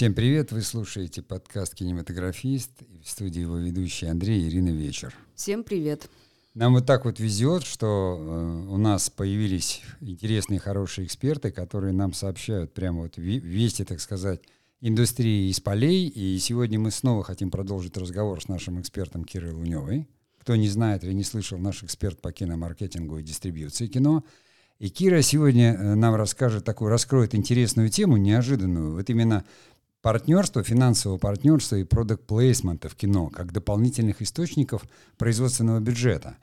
Всем привет! Вы слушаете подкаст «Кинематографист» и в студии его ведущий Андрей и Ирина Вечер. Всем привет! Нам вот так вот везет, что э, у нас появились интересные, хорошие эксперты, которые нам сообщают прямо вот вести, так сказать, индустрии из полей. И сегодня мы снова хотим продолжить разговор с нашим экспертом Кирой Луневой. Кто не знает или не слышал, наш эксперт по киномаркетингу и дистрибьюции кино. И Кира сегодня э, нам расскажет такую, раскроет интересную тему, неожиданную. Вот именно партнерство, финансового партнерства и продукт плейсмента в кино как дополнительных источников производственного бюджета.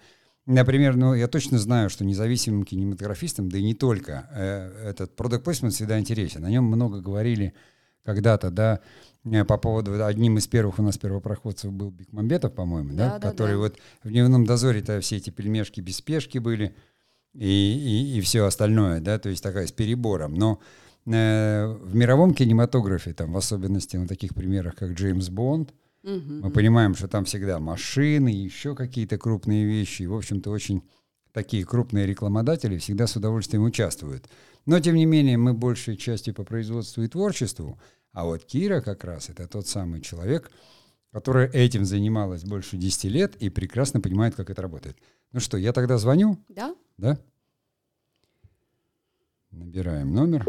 Например, ну, я точно знаю, что независимым кинематографистам, да и не только, э, этот продукт плейсмент всегда интересен. О нем много говорили когда-то, да, э, по поводу, одним из первых у нас первопроходцев был Бекмамбетов, по-моему, да, да, который да. вот в дневном дозоре-то все эти пельмешки без спешки были и, и, и все остальное, да, то есть такая с перебором. Но в мировом кинематографе, там, в особенности на таких примерах, как Джеймс Бонд, угу, мы понимаем, что там всегда машины, еще какие-то крупные вещи. И, в общем-то, очень такие крупные рекламодатели всегда с удовольствием участвуют. Но, тем не менее, мы большей частью по производству и творчеству. А вот Кира как раз это тот самый человек, которая этим занималась больше 10 лет и прекрасно понимает, как это работает. Ну что, я тогда звоню? Да. Да? Набираем номер.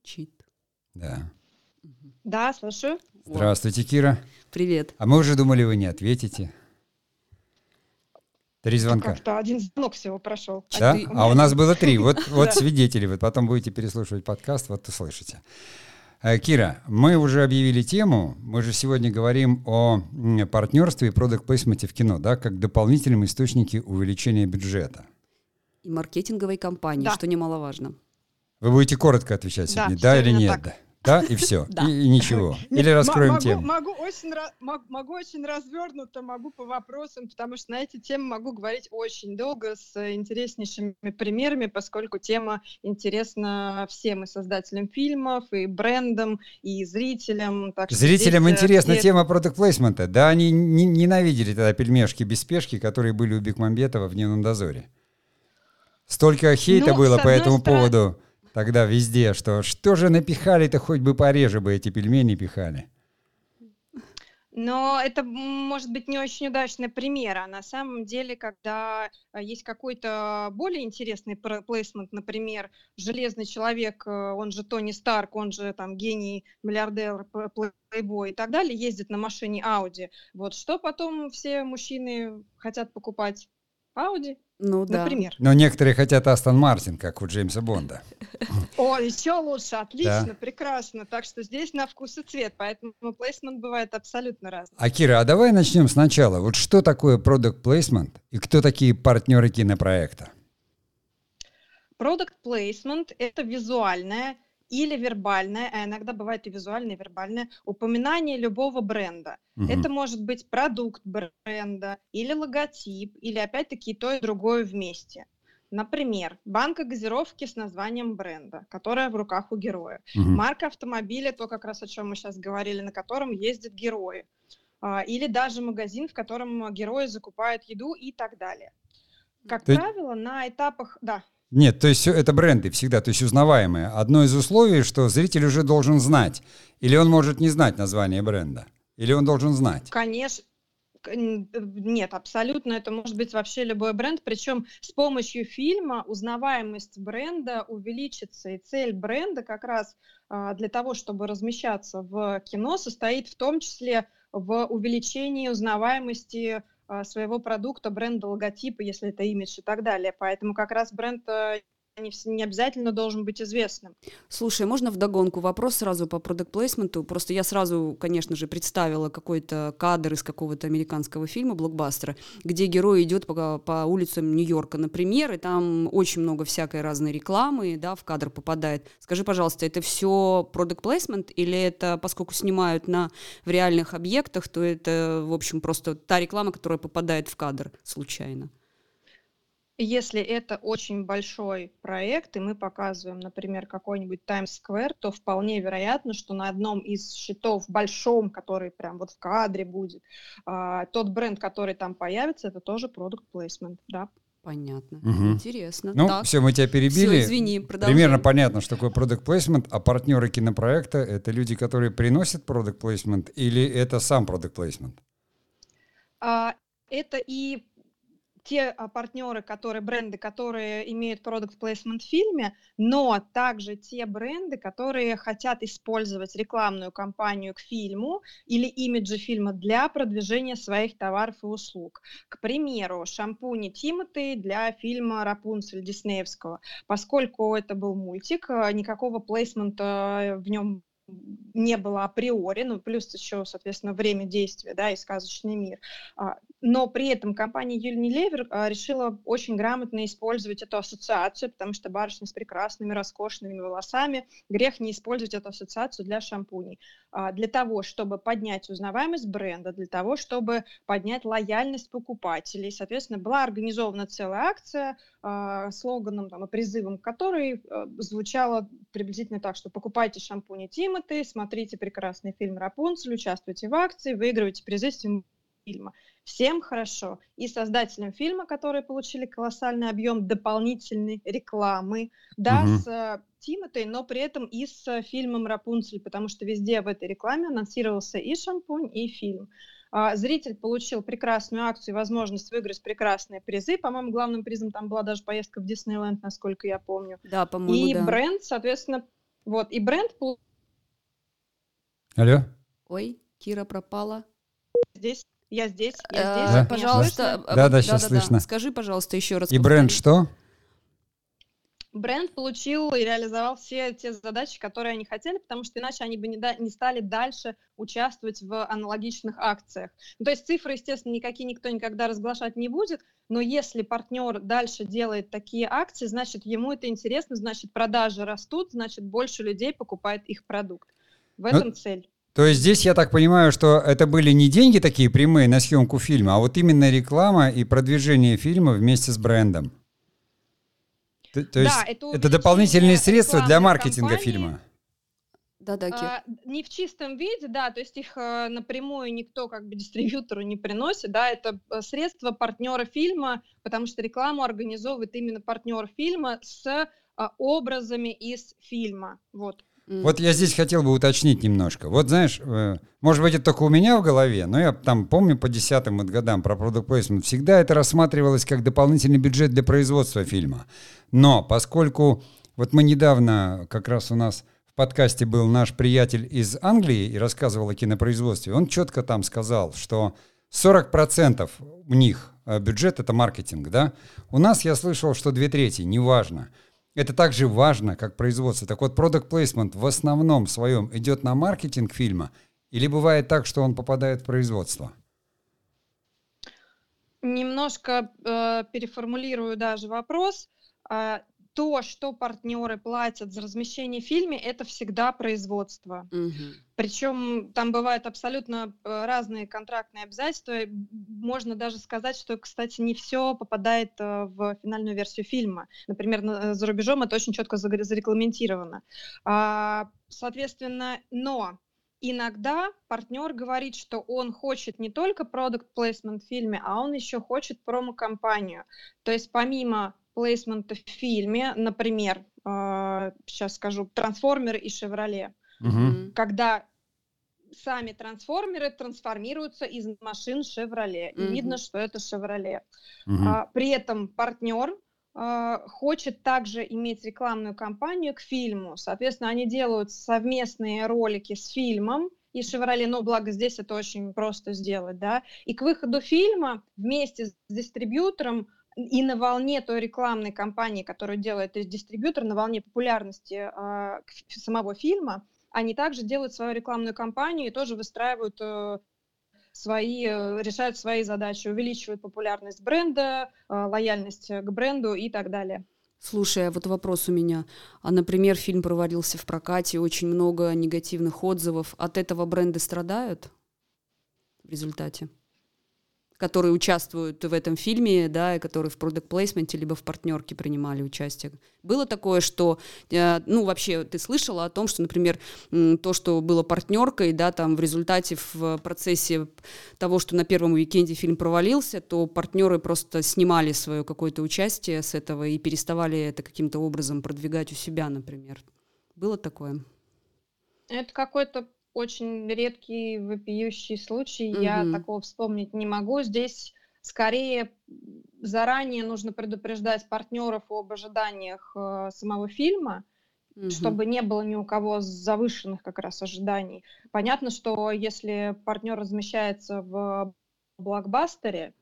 Молчит. Да. Да, слушаю. Здравствуйте, Кира. Привет. А мы уже думали, вы не ответите. Три звонка. Как-то один звонок всего прошел. Да? А, ты... а у нас было три. Вот, вот свидетели. Вот потом будете переслушивать подкаст, вот услышите. Э, Кира, мы уже объявили тему. Мы же сегодня говорим о партнерстве и продукт плейсменте в кино, да, как дополнительном источнике увеличения бюджета. И маркетинговой кампании, да. что немаловажно. Вы будете коротко отвечать сегодня, да, да или нет? Так. Да, и все, да. и, и ничего. Или раскроем могу, тему. Могу очень, могу очень развернуто, могу по вопросам, потому что на эти темы могу говорить очень долго с интереснейшими примерами, поскольку тема интересна всем и создателям фильмов, и брендам, и зрителям. Так зрителям здесь, э, интересна здесь... тема продукт плейсмента. Да, они не, ненавидели тогда пельмешки без спешки, которые были у Бекмамбетова в «Дневном дозоре». Столько хейта ну, было по этому стороны... поводу тогда везде, что что же напихали-то, хоть бы пореже бы эти пельмени пихали. Но это может быть не очень удачный пример, а на самом деле, когда а, есть какой-то более интересный плейсмент, например, «Железный человек», э, он же Тони Старк, он же там гений, миллиардер, плейбой и так далее, ездит на машине Audi. Вот что потом все мужчины хотят покупать? Audi? Ну да. Например. Но некоторые хотят Астон Мартин, как у Джеймса Бонда. О, еще лучше, отлично, да. прекрасно. Так что здесь на вкус и цвет, поэтому плейсмент бывает абсолютно разный. А Кира, а давай начнем сначала. Вот что такое продукт плейсмент и кто такие партнеры кинопроекта? Продукт плейсмент – это визуальная или вербальное, а иногда бывает и визуальное, и вербальное упоминание любого бренда. Угу. Это может быть продукт бренда, или логотип, или опять-таки то и другое вместе. Например, банка газировки с названием бренда, которая в руках у героя. Угу. Марка автомобиля, то как раз о чем мы сейчас говорили, на котором ездят герои. А, или даже магазин, в котором герои закупают еду и так далее. Как Ты... правило, на этапах... Да. Нет, то есть это бренды всегда, то есть узнаваемые. Одно из условий, что зритель уже должен знать. Или он может не знать название бренда. Или он должен знать. Конечно. Нет, абсолютно. Это может быть вообще любой бренд. Причем с помощью фильма узнаваемость бренда увеличится. И цель бренда как раз а, для того, чтобы размещаться в кино, состоит в том числе в увеличении узнаваемости своего продукта, бренда, логотипа, если это имидж и так далее. Поэтому как раз бренд э, не, не обязательно должен быть известным. Слушай, можно вдогонку вопрос сразу по продукт плейсменту? Просто я сразу, конечно же, представила какой-то кадр из какого-то американского фильма, блокбастера, где герой идет по, по улицам Нью-Йорка, например, и там очень много всякой разной рекламы, да, в кадр попадает. Скажи, пожалуйста, это все продукт плейсмент или это, поскольку снимают на в реальных объектах, то это, в общем, просто та реклама, которая попадает в кадр случайно? Если это очень большой проект, и мы показываем, например, какой-нибудь Times Square, то вполне вероятно, что на одном из счетов большом, который прям вот в кадре будет, а, тот бренд, который там появится, это тоже продукт placement, да. Понятно. Угу. Интересно. Ну, так. все, мы тебя перебили. Все, извини, продолжай. Примерно понятно, что такое продукт placement, а партнеры кинопроекта — это люди, которые приносят продукт placement, или это сам продукт placement? А, это и те а, партнеры, которые, бренды, которые имеют продукт placement в фильме, но также те бренды, которые хотят использовать рекламную кампанию к фильму или имиджи фильма для продвижения своих товаров и услуг. К примеру, шампуни Тимоти для фильма «Рапунцель» Диснеевского. Поскольку это был мультик, никакого плейсмента в нем не было априори, ну, плюс еще, соответственно, время действия, да, и сказочный мир. А, но при этом компания Unilever а, решила очень грамотно использовать эту ассоциацию, потому что барышня с прекрасными, роскошными волосами, грех не использовать эту ассоциацию для шампуней. А, для того, чтобы поднять узнаваемость бренда, для того, чтобы поднять лояльность покупателей. Соответственно, была организована целая акция слоганом там, и призывом которой звучала приблизительно так, что покупайте шампуни Тимоти, смотрите прекрасный фильм «Рапунцель», участвуйте в акции, выигрывайте призы с фильма. Всем хорошо. И создателям фильма, которые получили колоссальный объем дополнительной рекламы, да, угу. с э, Тимотой, но при этом и с э, фильмом «Рапунцель», потому что везде в этой рекламе анонсировался и шампунь, и фильм. А, зритель получил прекрасную акцию, возможность выиграть прекрасные призы. По-моему, главным призом там была даже поездка в Диснейленд, насколько я помню. Да, по-моему, И да. бренд, соответственно, вот, и бренд... Алло? Ой, Кира пропала. Здесь я здесь, я э, здесь. Да? Пожалуйста. Да, да, сейчас слышно. Скажи, пожалуйста, еще раз. И бренд что? Бренд получил и реализовал все те задачи, которые они хотели, потому что иначе они бы не, да, не стали дальше участвовать в аналогичных акциях. Ну, то есть цифры, естественно, никакие никто никогда разглашать не будет, но если партнер дальше делает такие акции, значит, ему это интересно, значит, продажи растут, значит, больше людей покупает их продукт. В этом но... цель. То есть здесь я так понимаю, что это были не деньги такие прямые на съемку фильма, а вот именно реклама и продвижение фильма вместе с брендом. То, то есть это, это дополнительные средства для маркетинга компании. фильма. Да, да, Кир. А, не в чистом виде, да, то есть их а, напрямую никто как бы дистрибьютору не приносит, да, это э, средства партнера фильма, потому что рекламу организовывает именно партнер фильма с а, образами из фильма, вот. Вот я здесь хотел бы уточнить немножко. Вот знаешь, э, может быть, это только у меня в голове, но я там помню по десятым годам про продукт placement, всегда это рассматривалось как дополнительный бюджет для производства фильма. Но поскольку вот мы недавно, как раз у нас в подкасте был наш приятель из Англии и рассказывал о кинопроизводстве, он четко там сказал, что 40% у них э, бюджет — это маркетинг, да? У нас я слышал, что две трети, неважно. Это также важно, как производство. Так вот, product placement в основном своем идет на маркетинг фильма или бывает так, что он попадает в производство? Немножко э, переформулирую даже вопрос. Э, то, что партнеры платят за размещение в фильме, это всегда производство. Угу. Причем там бывают абсолютно э, разные контрактные обязательства. Можно даже сказать, что, кстати, не все попадает э, в финальную версию фильма. Например, э, за рубежом это очень четко зарегламентировано. А, соответственно, но иногда партнер говорит, что он хочет не только продукт placement в фильме, а он еще хочет промо-компанию. То есть помимо плейсмента в фильме, например, э, сейчас скажу, трансформеры и Шевроле, угу. когда сами трансформеры трансформируются из машин Шевроле, угу. и видно, что это Шевроле. Угу. А, при этом партнер э, хочет также иметь рекламную кампанию к фильму. Соответственно, они делают совместные ролики с фильмом, и Шевроле, но благо здесь это очень просто сделать, да, и к выходу фильма вместе с дистрибьютором и на волне той рекламной кампании, которую делает дистрибьютор, на волне популярности э, самого фильма, они также делают свою рекламную кампанию и тоже выстраивают э, свои, э, решают свои задачи, увеличивают популярность бренда, э, лояльность к бренду и так далее. Слушай, а вот вопрос у меня. А, например, фильм провалился в прокате, очень много негативных отзывов. От этого бренды страдают в результате? Которые участвуют в этом фильме, да, и которые в продукт плейсменте либо в партнерке принимали участие. Было такое, что, э, ну, вообще, ты слышала о том, что, например, то, что было партнеркой, да, там в результате в процессе того, что на первом уикенде фильм провалился, то партнеры просто снимали свое какое-то участие с этого и переставали это каким-то образом продвигать у себя, например. Было такое? Это какой-то очень редкий вопиющий случай. Угу. Я такого вспомнить не могу. Здесь скорее заранее нужно предупреждать партнеров об ожиданиях э, самого фильма, угу. чтобы не было ни у кого завышенных как раз ожиданий. Понятно, что если партнер размещается в блокбастере,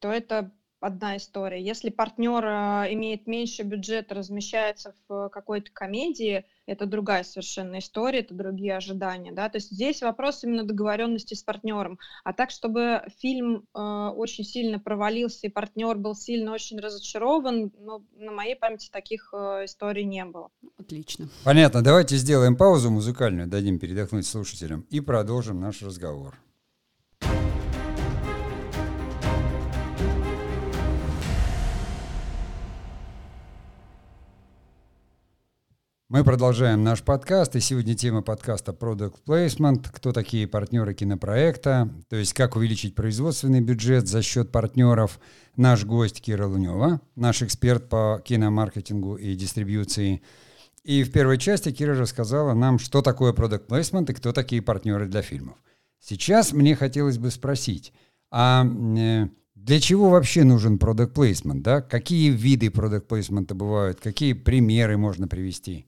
то это одна история. Если партнер э, имеет меньше бюджета, размещается в какой-то комедии, это другая совершенно история, это другие ожидания, да, то есть здесь вопрос именно договоренности с партнером, а так, чтобы фильм э, очень сильно провалился и партнер был сильно очень разочарован, ну, на моей памяти таких э, историй не было. Отлично. Понятно, давайте сделаем паузу музыкальную, дадим передохнуть слушателям и продолжим наш разговор. Мы продолжаем наш подкаст, и сегодня тема подкаста Product Placement. Кто такие партнеры кинопроекта, то есть как увеличить производственный бюджет за счет партнеров. Наш гость Кира Лунева, наш эксперт по киномаркетингу и дистрибьюции. И в первой части Кира рассказала нам, что такое Product Placement и кто такие партнеры для фильмов. Сейчас мне хотелось бы спросить, а э, для чего вообще нужен Product Placement? Да? Какие виды Product Placement бывают? Какие примеры можно привести?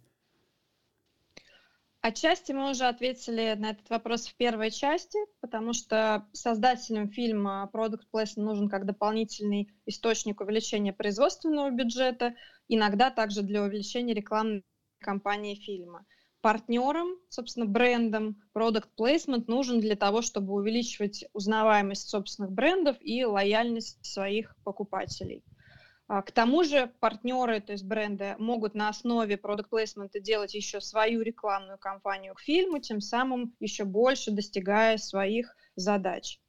Отчасти мы уже ответили на этот вопрос в первой части, потому что создателям фильма Product Placement нужен как дополнительный источник увеличения производственного бюджета, иногда также для увеличения рекламной кампании фильма. Партнерам, собственно, брендам Product Placement нужен для того, чтобы увеличивать узнаваемость собственных брендов и лояльность своих покупателей. А, к тому же партнеры, то есть бренды, могут на основе продукт плейсмента делать еще свою рекламную кампанию к фильму, тем самым еще больше достигая своих задач.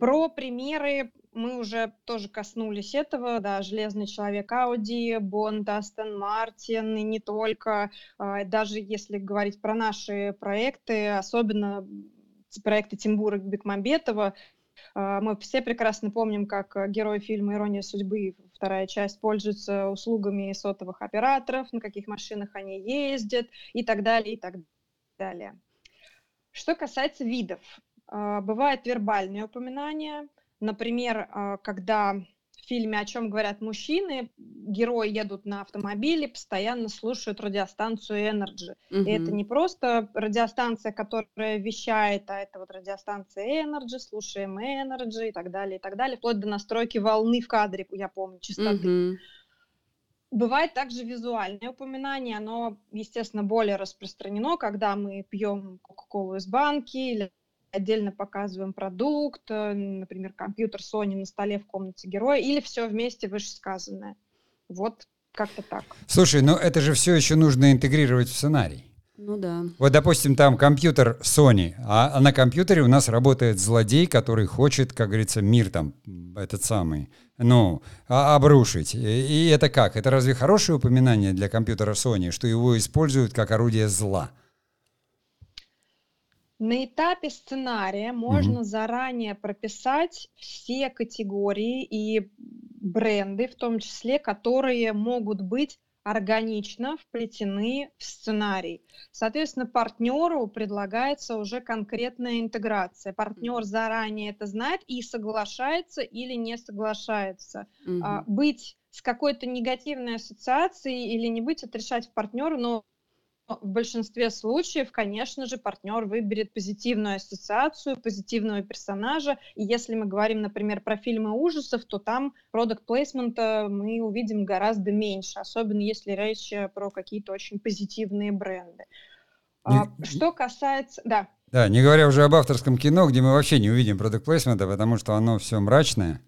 Про примеры. Мы уже тоже коснулись этого, да, «Железный человек» Audi, Bond, Aston Martin, и не только, а, даже если говорить про наши проекты, особенно проекты Тимбура Бекмамбетова, мы все прекрасно помним, как э, герой фильма «Ирония судьбы», вторая часть, пользуются услугами сотовых операторов, на каких машинах они ездят и так далее, и так далее. Что касается видов, а, бывают вербальные упоминания, например, а, когда в фильме «О чем говорят мужчины» герои едут на автомобиле, постоянно слушают радиостанцию Energy. Угу. И это не просто радиостанция, которая вещает, а это вот радиостанция Energy, слушаем Energy и так далее, и так далее, вплоть до настройки волны в кадре, я помню, частоты. Угу. Бывает также визуальное упоминание, оно, естественно, более распространено, когда мы пьем Кока-Колу из банки или отдельно показываем продукт, э, например, компьютер Sony на столе в комнате героя, или все вместе вышесказанное. Вот как-то так. Слушай, но это же все еще нужно интегрировать в сценарий. Ну да. Вот, допустим, там компьютер Sony, а, а на компьютере у нас работает злодей, который хочет, как говорится, мир там, этот самый, ну, а, обрушить. И это как? Это разве хорошее упоминание для компьютера Sony, что его используют как орудие зла? На этапе сценария можно mm-hmm. заранее прописать все категории и бренды, в том числе, которые могут быть органично вплетены в сценарий. Соответственно, партнеру предлагается уже конкретная интеграция. Партнер заранее это знает и соглашается или не соглашается. Mm-hmm. А, быть с какой-то негативной ассоциацией или не быть, это решать партнеру, но в большинстве случаев, конечно же, партнер выберет позитивную ассоциацию, позитивного персонажа. И если мы говорим, например, про фильмы ужасов, то там продукт плейсмента мы увидим гораздо меньше, особенно если речь про какие-то очень позитивные бренды. А, не, что касается... Да. Да, не говоря уже об авторском кино, где мы вообще не увидим продукт плейсмента, потому что оно все мрачное.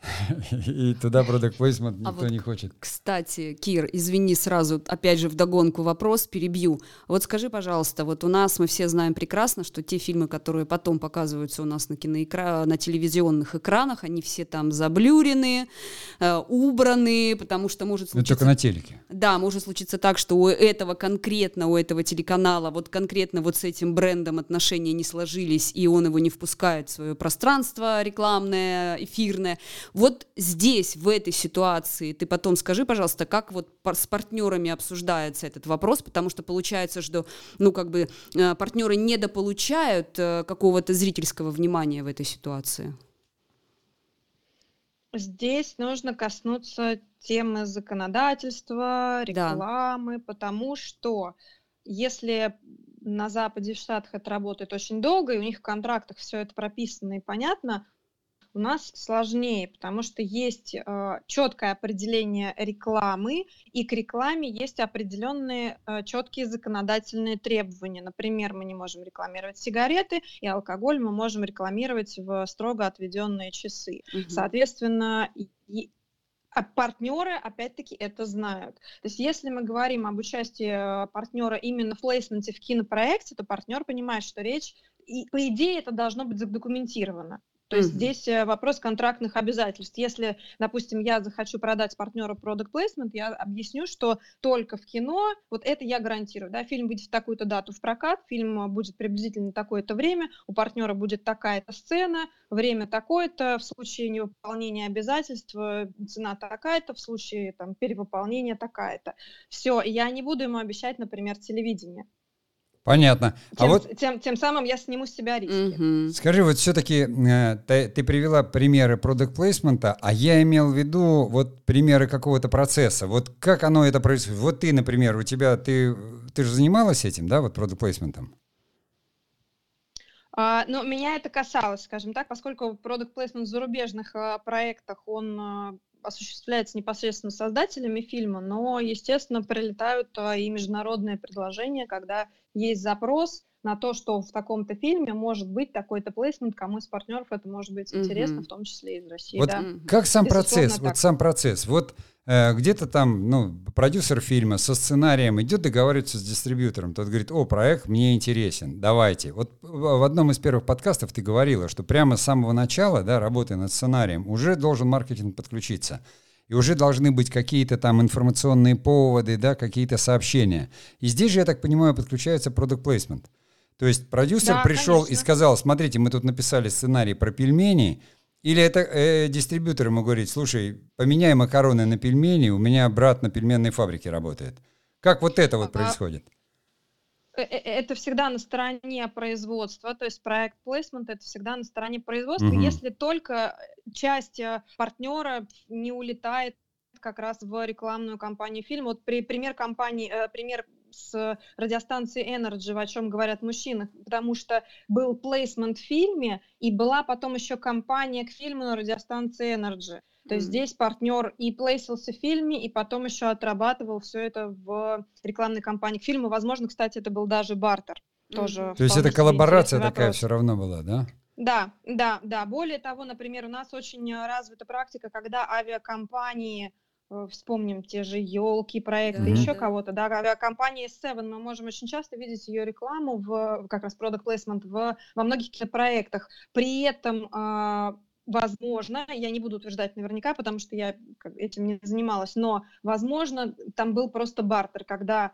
И туда продукт плейсмент А никто вот, не хочет. Кстати, Кир, извини сразу, опять же, вдогонку вопрос, перебью. Вот скажи, пожалуйста, вот у нас мы все знаем прекрасно, что те фильмы, которые потом показываются у нас на, киноэкра... на телевизионных экранах, они все там заблюрены, э, убраны, потому что может Ну, случиться... только на телеке. Да, может случиться так, что у этого конкретно, у этого телеканала, вот конкретно вот с этим брендом отношения не сложились, и он его не впускает в свое пространство рекламное, эфирное. Вот здесь, в этой ситуации, ты потом скажи, пожалуйста, как вот с партнерами обсуждается этот вопрос, потому что получается, что, ну, как бы э, партнеры недополучают э, какого-то зрительского внимания в этой ситуации. Здесь нужно коснуться темы законодательства, Да. рекламы, потому что если на Западе, в Штатах это работает очень долго, и у них в контрактах все это прописано и понятно, у нас сложнее, потому что есть э, четкое определение рекламы, и к рекламе есть определенные э, четкие законодательные требования. Например, мы не можем рекламировать сигареты, и алкоголь мы можем рекламировать в строго отведенные часы. Мгм. Соответственно, и- а партнеры, опять-таки, это знают. То есть, если мы говорим об участии э, партнера именно в плейсменте в кинопроекте, то партнер понимает, что речь, и по идее это должно быть задокументировано. То есть Мгм. здесь э, вопрос контрактных обязательств. Если, допустим, я захочу продать партнеру product placement, я объясню, что только в кино, вот это я гарантирую, да, фильм выйдет в такую-то дату в прокат, фильм э, будет приблизительно такое-то время, у партнера будет такая-то сцена, время такое-то, в случае невыполнения обязательств э, цена такая-то, в случае там перевыполнения такая-то. Все, я не буду ему обещать, например, телевидение. Понятно. А Тем, вот тем, тем самым я сниму с себя риски. Мгм. Скажи, вот все-таки ты, ты привела примеры продукт плейсмента, а я имел в виду вот примеры какого-то процесса. Вот как оно это происходит? Вот ты, например, у тебя, ты, ты же занималась этим, да, вот продукт плейсментом? А, но меня это касалось, скажем так, поскольку продукт placement в зарубежных а, проектах, он а, осуществляется непосредственно создателями фильма, но, естественно, прилетают а, и международные предложения, когда есть запрос на то, что в таком-то фильме может быть такой-то плейсмент, кому из партнеров это может быть интересно, Мгм. в том числе из России. Вот да. Как сам Безусловно, процесс? Вот так. сам процесс. Вот где-то там, ну, продюсер фильма со сценарием идет договариваться с дистрибьютором. Тот говорит, о, проект мне интересен, давайте. Вот в одном из первых подкастов ты говорила, что прямо с самого начала, да, работая над сценарием, уже должен маркетинг подключиться. И уже должны быть какие-то там информационные поводы, да, какие-то сообщения. И здесь же, я так понимаю, подключается продукт placement. То есть продюсер Да, пришел и конечно. сказал, смотрите, мы тут написали сценарий про пельмени, или это э, дистрибьютор ему говорит, слушай, поменяй макароны на пельмени, у меня брат на пельменной фабрике работает. Как вот это вот происходит? Э, э, это всегда на стороне производства, то есть проект placement это всегда на стороне производства, Мгм. если только часть э, партнера не улетает как раз в рекламную кампанию фильма. Вот при, пример компании, э, пример с радиостанцией Energy, о чем говорят мужчины, потому что был плейсмент в фильме, и была потом еще кампания к фильму на радиостанции Energy. То есть здесь партнер и плейсился в фильме, и потом еще отрабатывал все это в рекламной кампании к фильму. Возможно, кстати, это был даже бартер. Тоже. То есть это коллаборация такая вопрос. все равно была, да? Да, да, да. Более того, например, у нас очень э, развита практика, когда авиакомпании, вспомним те же елки проекты, Мгм. еще Да. кого-то, да, авиакомпания Seven, мы можем очень часто видеть ее рекламу в как раз product placement в, во многих кинопроектах. При этом а, Возможно, я не буду утверждать наверняка, потому что я этим не занималась, но, возможно, там был просто бартер, когда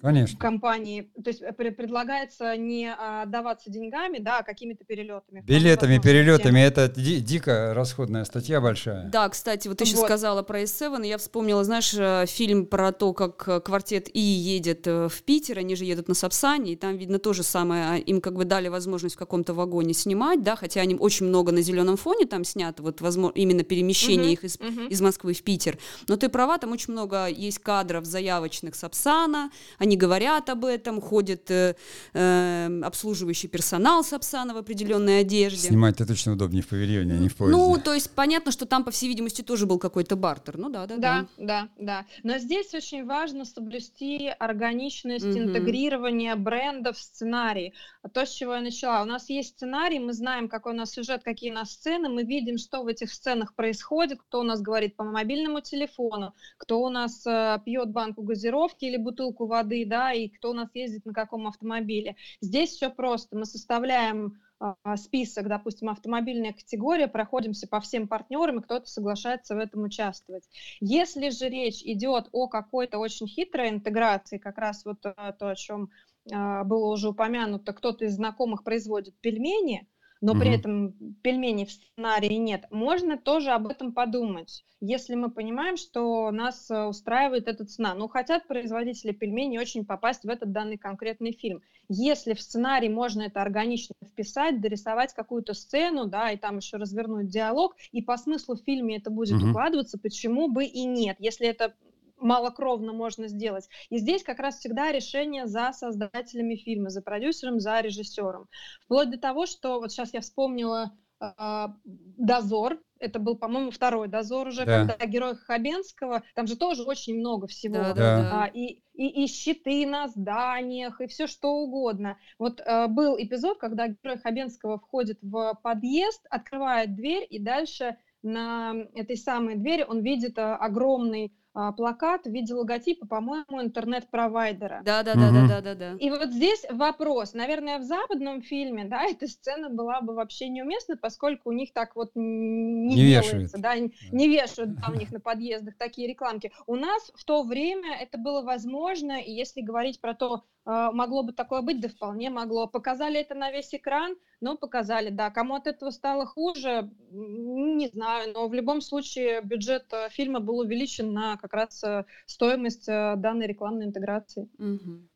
Конечно. компании, то есть э, пре- предлагается не а, отдаваться деньгами, да, а какими-то перелетами. Билетами, перелетами, это ди- дико расходная статья большая. Да, кстати, вот ты Вот. сказала про S7, и я вспомнила, знаешь, э, фильм про то, как квартет И едет э, в Питер, они же едут на Сапсане, и там, видно, то же самое, а им как бы дали возможность в каком-то вагоне снимать, да, хотя они очень много на зеленом фоне там снято, вот возможно, именно перемещение Мгм, их из, мгм. из Москвы в Питер. Но ты права, там очень много есть кадров заявочных Сапсана, Сапсана, они говорят об этом, ходит э, э, обслуживающий персонал Сапсана в определенной одежде. Снимать-то точно удобнее в павильоне, а не в поезде. Ну, то есть понятно, что там, по всей видимости, тоже был какой-то бартер. Ну да, да, да. Да, да, да. Но здесь очень важно соблюсти органичность, угу. интегрирование бренда в сценарий. То, с чего я начала. У нас есть сценарий, мы знаем, какой у нас сюжет, какие у нас сцены, мы видим, что в этих сценах происходит, кто у нас говорит по мобильному телефону, кто у нас э, пьет банку газировки или бутылку воды, да, и кто у нас ездит на каком автомобиле. Здесь все просто. Мы составляем а, список, допустим, автомобильная категория, проходимся по всем партнерам, и кто-то соглашается в этом участвовать. Если же речь идет о какой-то очень хитрой интеграции, как раз вот э, то, о чем а, было уже упомянуто, кто-то из знакомых производит пельмени, но угу. при этом пельменей в сценарии нет, можно тоже об этом подумать, если мы понимаем, что нас э, устраивает эта цена. Ну, хотят производители пельменей очень попасть в этот данный конкретный фильм. Если в сценарий можно это органично вписать, дорисовать какую-то сцену, да, и там еще развернуть диалог, и по смыслу в фильме это будет угу. укладываться, почему бы и нет, если это малокровно можно сделать. И здесь как раз всегда решение за создателями фильма, за продюсером, за режиссером. Вплоть до того, что вот сейчас я вспомнила э, «Дозор», это был, по-моему, второй дозор уже, да. когда герой Хабенского, там же тоже очень много всего. Да, да. А, и, и, и щиты на зданиях, и все что угодно. Вот э, был эпизод, когда герой Хабенского входит в подъезд, открывает дверь, и дальше на этой самой двери он видит э, огромный а, плакат в виде логотипа, по-моему, интернет-провайдера. Да, да, да, да, да, да, да. И вот здесь вопрос. Наверное, в западном фильме, да, эта сцена была бы вообще неуместна, поскольку у них так вот не, не делается, да, не вешают да, у них на подъездах такие рекламки. У нас в то время это было возможно, и если говорить про то, а, могло бы такое быть, да вполне могло. Показали это на весь экран, но показали, да. Кому от этого стало хуже, не знаю, но в любом случае бюджет э, фильма был увеличен на как раз э, стоимость э, данной рекламной интеграции.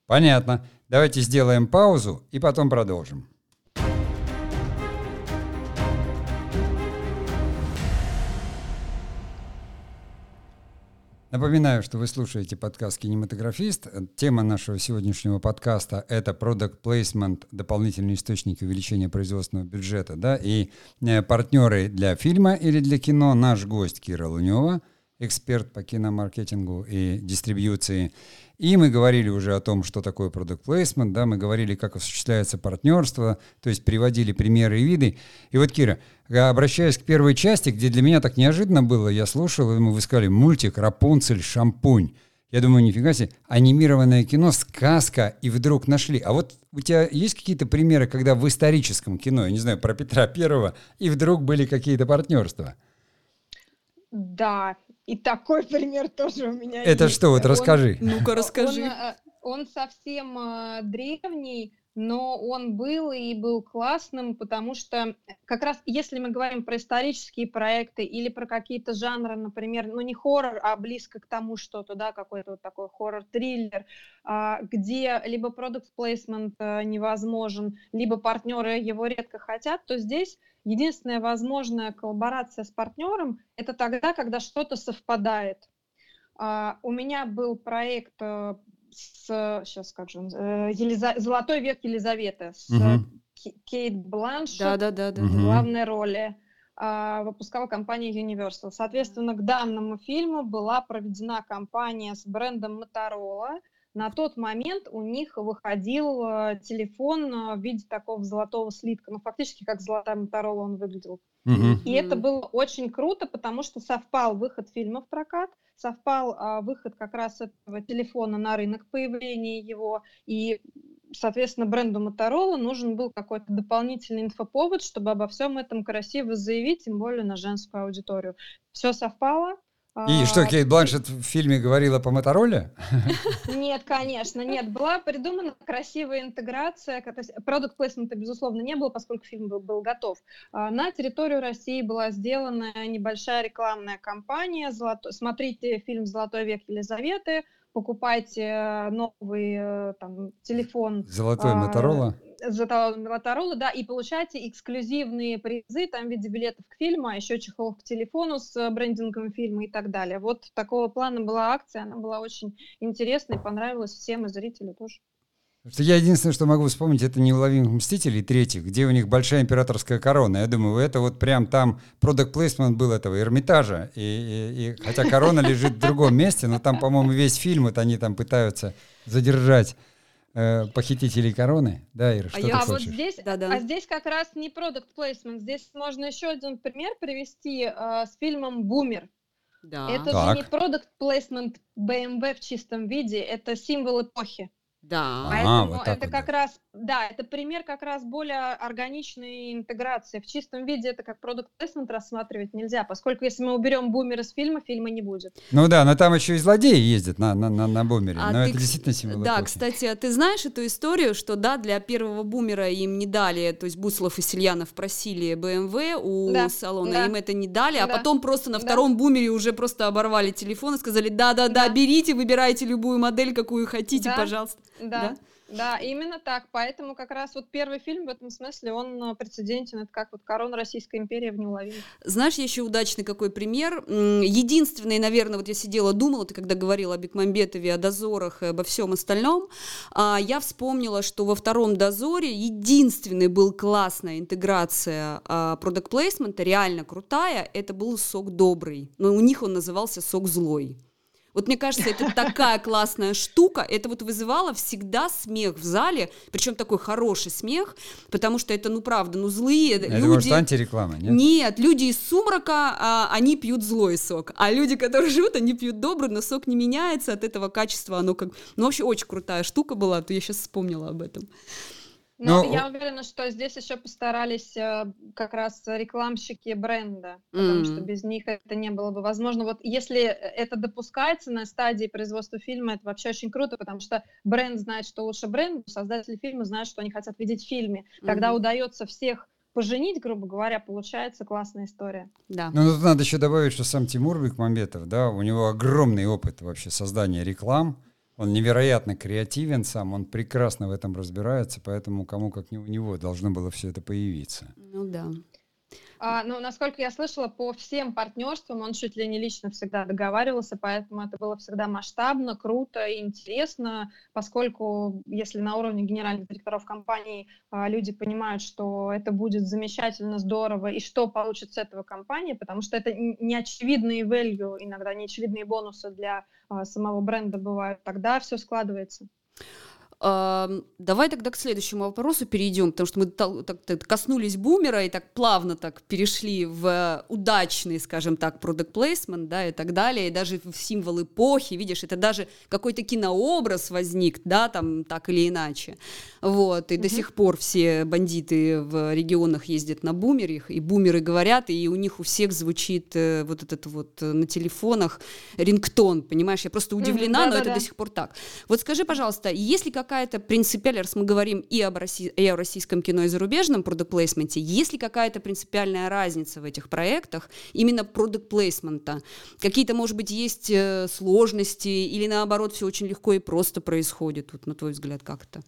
Понятно. Давайте сделаем паузу и потом продолжим. Напоминаю, что вы слушаете подкаст «Кинематографист». Тема нашего сегодняшнего подкаста — это product placement, дополнительные источники увеличения производственного бюджета, да, и э, партнеры для фильма или для кино. Наш гость Кира Лунева, эксперт по киномаркетингу и дистрибьюции. И мы говорили уже о том, что такое product placement, да, мы говорили, как осуществляется партнерство, то есть приводили примеры и виды. И вот, Кира, обращаясь к первой части, где для меня так неожиданно было, я слушал, и мы вы сказали, мультик «Рапунцель. Шампунь». Я думаю, нифига себе, анимированное кино, сказка, и вдруг нашли. А вот у тебя есть какие-то примеры, когда в историческом кино, я не знаю, про Петра Первого, и вдруг были какие-то партнерства? Да, и такой пример тоже у меня Это есть. что, вот он, расскажи. Ну-ка, расскажи. Он, э, он совсем э, древний, но он был и был классным, потому что как раз если мы говорим про исторические проекты или про какие-то жанры, например, ну не хоррор, а близко к тому что-то, да, какой-то вот такой хоррор-триллер, а, где либо продукт плейсмент э, невозможен, либо партнеры его редко хотят, то здесь Единственная возможная коллаборация с партнером – это тогда, когда что-то совпадает. Uh, у меня был проект uh, с, сейчас скажу, uh, Елиза... «Золотой век Елизаветы» с uh-huh. Кейт Бланшет да, да, да, да, в главной роли. Выпускала компания Universal. Соответственно, к данному фильму была проведена кампания с брендом Motorola – на тот момент у них выходил э, телефон э, в виде такого золотого слитка. Ну, фактически, как золотая Моторола он выглядел. Mm-hmm. И это было очень круто, потому что совпал выход фильма в прокат, совпал а, выход как раз этого телефона на рынок, появление его, и, соответственно, бренду Motorola нужен был какой-то дополнительный инфоповод, чтобы обо всем этом красиво заявить, тем более на женскую аудиторию. Все совпало, и что, Кейт Бланшет в фильме говорила по Мотороле? Нет, конечно, нет. Была придумана красивая интеграция. То есть продукт плейсмента, безусловно, не было, поскольку фильм был, был готов. А, на территорию России была сделана небольшая рекламная кампания. Золото... Смотрите фильм «Золотой век Елизаветы», покупайте новый э, там, телефон. Золотой Моторола. Моторола, да, и получаете эксклюзивные призы там в виде билетов к фильму, а еще чехлов к телефону с брендингом фильма и так далее. Вот такого плана была акция, она была очень интересной, понравилась всем и зрителю тоже. Я единственное, что могу вспомнить, это «Неуловимых мстителей» третьих, где у них большая императорская корона. Я думаю, это вот прям там продукт плейсмент был этого Эрмитажа. И, и, и, хотя корона лежит в другом месте, но там, по-моему, весь фильм, вот они там пытаются задержать э, похитителей короны. Да, Ира, что а ты я, хочешь? Вот здесь, да, да. А здесь как раз не продукт плейсмент, здесь можно еще один пример привести э, с фильмом «Бумер». Да. Это так. же не продукт плейсмент BMW в чистом виде, это символ эпохи. Да. Поэтому вот это вот, как да. раз, да, это пример как раз более органичной интеграции. В чистом виде это как продукт плейсмент рассматривать нельзя, поскольку если мы уберем бумер из фильма, фильма не будет. Ну да, но там еще и злодеи ездят на, на, на, на бумере. А но ты, это действительно символ Да, эпохи. кстати, а ты знаешь эту историю, что да, для первого бумера им не дали, то есть Буслов и Сельянов просили BMW у да, салона, да. им это не дали, а да. потом просто на втором да. бумере уже просто оборвали телефон и сказали, да-да-да, берите, выбирайте любую модель, какую хотите, да. пожалуйста. Да. Да, именно так. Поэтому как раз вот первый фильм в этом смысле, он э, прецедентен. Это как вот корона Российской империи в неуловимых. Знаешь, еще удачный какой пример. Единственный, наверное, вот я сидела, думала, ты когда говорила о Бекмамбетове, о дозорах обо всем остальном, а, я вспомнила, что во втором дозоре единственный был классная интеграция продукт плейсмента, реально крутая, это был сок добрый. Но у них он назывался сок злой. Вот мне кажется, это такая классная штука. Это вот вызывало всегда смех в зале, причем такой хороший смех, потому что это, ну, правда, ну, злые это люди... может, антиреклама, нет? Нет, люди из сумрака, а, они пьют злой сок, а люди, которые живут, они пьют добрый, но сок не меняется, от этого качества оно как... Ну, вообще, очень крутая штука была, то я сейчас вспомнила об этом. Но, Но я уверена, что здесь еще постарались э, как раз рекламщики бренда, потому mm. что без них это не было бы возможно. Вот если это допускается на стадии производства фильма, это вообще очень круто, потому что бренд знает, что лучше бренд, создатели фильма знают, что они хотят видеть в фильме. Когда mm-hmm. удается всех поженить, грубо говоря, получается классная история. Да. Ну, тут надо еще добавить, что сам Тимур Бекмамбетов, да, у него огромный опыт вообще создания реклам, он невероятно креативен сам, он прекрасно в этом разбирается, поэтому кому как не у него должно было все это появиться. Ну да. А, ну, насколько я слышала, по всем партнерствам он чуть ли не лично всегда договаривался, поэтому это было всегда масштабно, круто и интересно, поскольку если на уровне генеральных директоров компании а, люди понимают, что это будет замечательно, здорово, и что получит с этого компания, потому что это неочевидные value, иногда неочевидные бонусы для а, самого бренда бывают, тогда все складывается. Давай тогда к следующему вопросу перейдем, потому что мы так, так, коснулись бумера и так плавно так перешли в удачный, скажем так, product placement, да, и так далее, и даже в символ эпохи, видишь, это даже какой-то кинообраз возник, да, там так или иначе, вот, и mm-hmm. до сих пор все бандиты в регионах ездят на бумерах, и бумеры говорят, и у них у всех звучит э, вот этот вот э, на телефонах рингтон, понимаешь, я просто удивлена, mm-hmm, но это до сих пор так. Вот скажи, пожалуйста, есть ли какая-то принципиальная, раз мы говорим и, об России, и о российском кино, и зарубежном продукт плейсменте, есть ли какая-то принципиальная разница в этих проектах именно продукт плейсмента? Какие-то, может быть, есть э, сложности или наоборот все очень легко и просто происходит? Вот на твой взгляд, как это?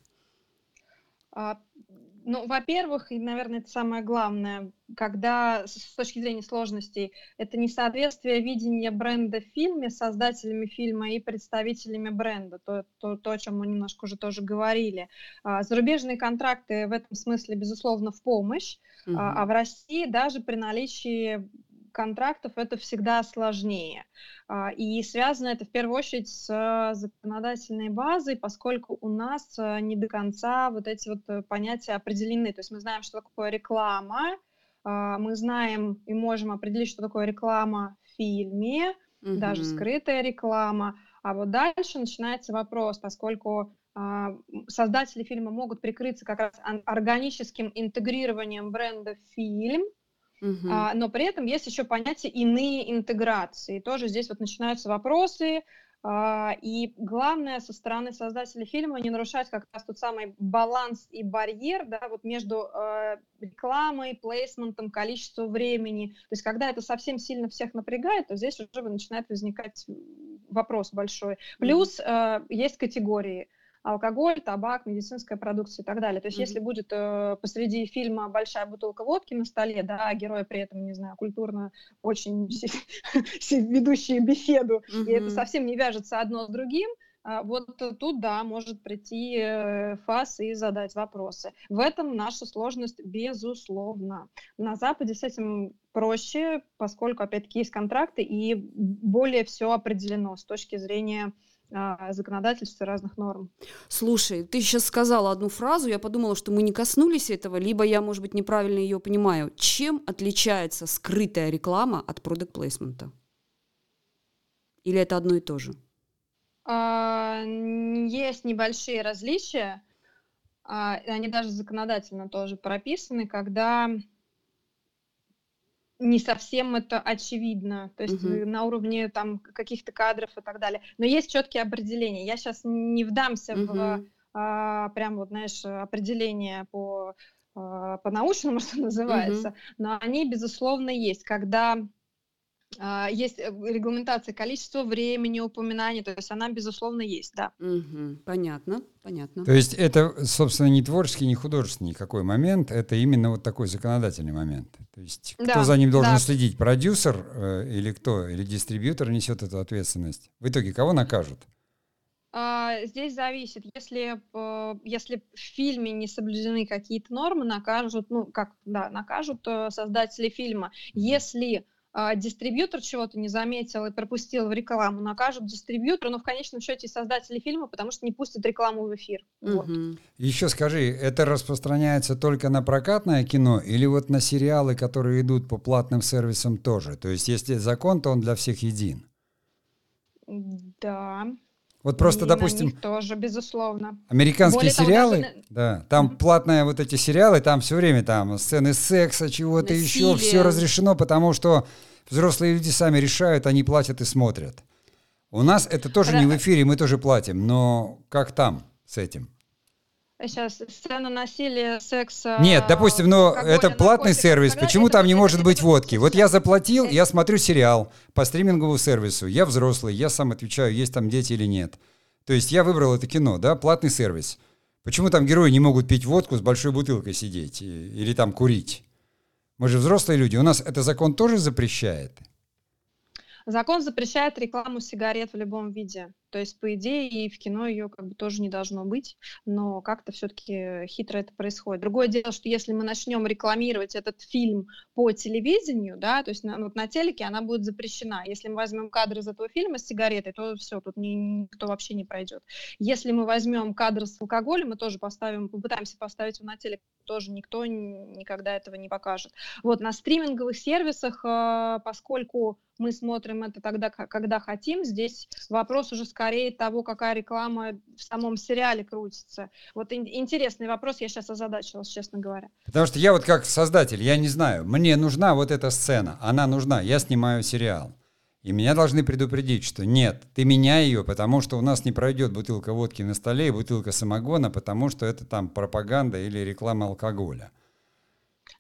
Ну, во-первых, и, наверное, это самое главное, когда с точки зрения сложностей, это несоответствие видения бренда в фильме создателями фильма и представителями бренда, то, то, то о чем мы немножко уже тоже говорили. А, зарубежные контракты в этом смысле, безусловно, в помощь, угу. а в России даже при наличии контрактов это всегда сложнее. А, и связано это в первую очередь с законодательной базой, поскольку у нас э, не до конца вот эти вот э, понятия определены. То есть мы знаем, что такое реклама, а, мы знаем и можем определить, что такое реклама в фильме, угу. даже скрытая реклама. А вот дальше начинается вопрос, поскольку а, создатели фильма могут прикрыться как раз органическим интегрированием бренда в фильм, Uh-huh. А, но при этом есть еще понятие иные интеграции. Тоже здесь вот начинаются вопросы, а, и главное со стороны создателей фильма не нарушать как раз тот самый баланс и барьер да, вот между э, рекламой, плейсментом, количеством времени. То есть когда это совсем сильно всех напрягает, то здесь уже начинает возникать вопрос большой. Плюс э, есть категории алкоголь, табак, медицинская продукция и так далее. То есть, mm-hmm. если будет э, посреди фильма большая бутылка водки на столе, да, а герои при этом, не знаю, культурно очень ведущие беседу, mm-hmm. и это совсем не вяжется одно с другим, а, вот тут, да, может прийти э, ФАС и задать вопросы. В этом наша сложность, безусловно. На Западе с этим проще, поскольку, опять-таки, есть контракты, и более все определено с точки зрения законодательства разных норм. Слушай, ты сейчас сказала одну фразу, я подумала, что мы не коснулись этого, либо я, может быть, неправильно ее понимаю. Чем отличается скрытая реклама от продукт плейсмента? Или это одно и то же? А, есть небольшие различия, а, они даже законодательно тоже прописаны, когда не совсем это очевидно, то есть угу. на уровне там каких-то кадров и так далее. Но есть четкие определения. Я сейчас не вдамся угу. в а, прям вот, знаешь, определение по а, по научному, что называется, угу. но они безусловно есть, когда есть э, регламентация количества времени упоминаний, то есть она, безусловно, есть, да. Угу, понятно, понятно. То есть это, собственно, не творческий, не художественный никакой момент, это именно вот такой законодательный момент. То есть да, кто за ним должен да. следить, продюсер э, или кто, или дистрибьютор несет эту ответственность? В итоге кого накажут? А, здесь зависит, если, если в фильме не соблюдены какие-то нормы, накажут, ну, как, да, накажут э, создатели фильма. Если а, дистрибьютор чего-то не заметил и пропустил в рекламу, накажут дистрибьютора, но в конечном счете и создатели фильма, потому что не пустят рекламу в эфир. Угу. Вот. Еще скажи, это распространяется только на прокатное кино или вот на сериалы, которые идут по платным сервисам тоже? То есть если закон, то он для всех един? Да. Вот просто, и допустим... Тоже, безусловно. Американские Более сериалы, того, даже... да, там mm-hmm. платные вот эти сериалы, там все время там сцены секса, чего-то еще, все разрешено, потому что взрослые люди сами решают, они платят и смотрят. У нас это тоже Ра... не в эфире, мы тоже платим, но как там с этим? Сейчас сцена насилия, секса. Нет, допустим, но это платный сервис. Почему там не может быть водки? Вот я заплатил, я смотрю сериал по стриминговому сервису. Я взрослый, я сам отвечаю, есть там дети или нет. То есть я выбрал это кино, да, платный сервис. Почему там герои не могут пить водку с большой бутылкой сидеть или там курить? Мы же взрослые люди. У нас это закон тоже запрещает. Закон запрещает рекламу сигарет в любом виде. То есть, по идее, и в кино ее как бы тоже не должно быть, но как-то все-таки хитро это происходит. Другое дело, что если мы начнем рекламировать этот фильм по телевидению, да, то есть на, вот на телеке она будет запрещена. Если мы возьмем кадры из этого фильма с сигаретой, то все, тут ни, никто вообще не пройдет. Если мы возьмем кадры с алкоголем, мы тоже поставим, попытаемся поставить его на телек, тоже никто никогда этого не покажет. Вот на стриминговых сервисах, э, поскольку мы смотрим это тогда, когда хотим, здесь вопрос уже скорее того, какая реклама в самом сериале крутится. Вот интересный вопрос, я сейчас озадачилась, честно говоря. Потому что я вот как создатель, я не знаю, мне нужна вот эта сцена, она нужна, я снимаю сериал. И меня должны предупредить, что нет, ты меняй ее, потому что у нас не пройдет бутылка водки на столе и бутылка самогона, потому что это там пропаганда или реклама алкоголя.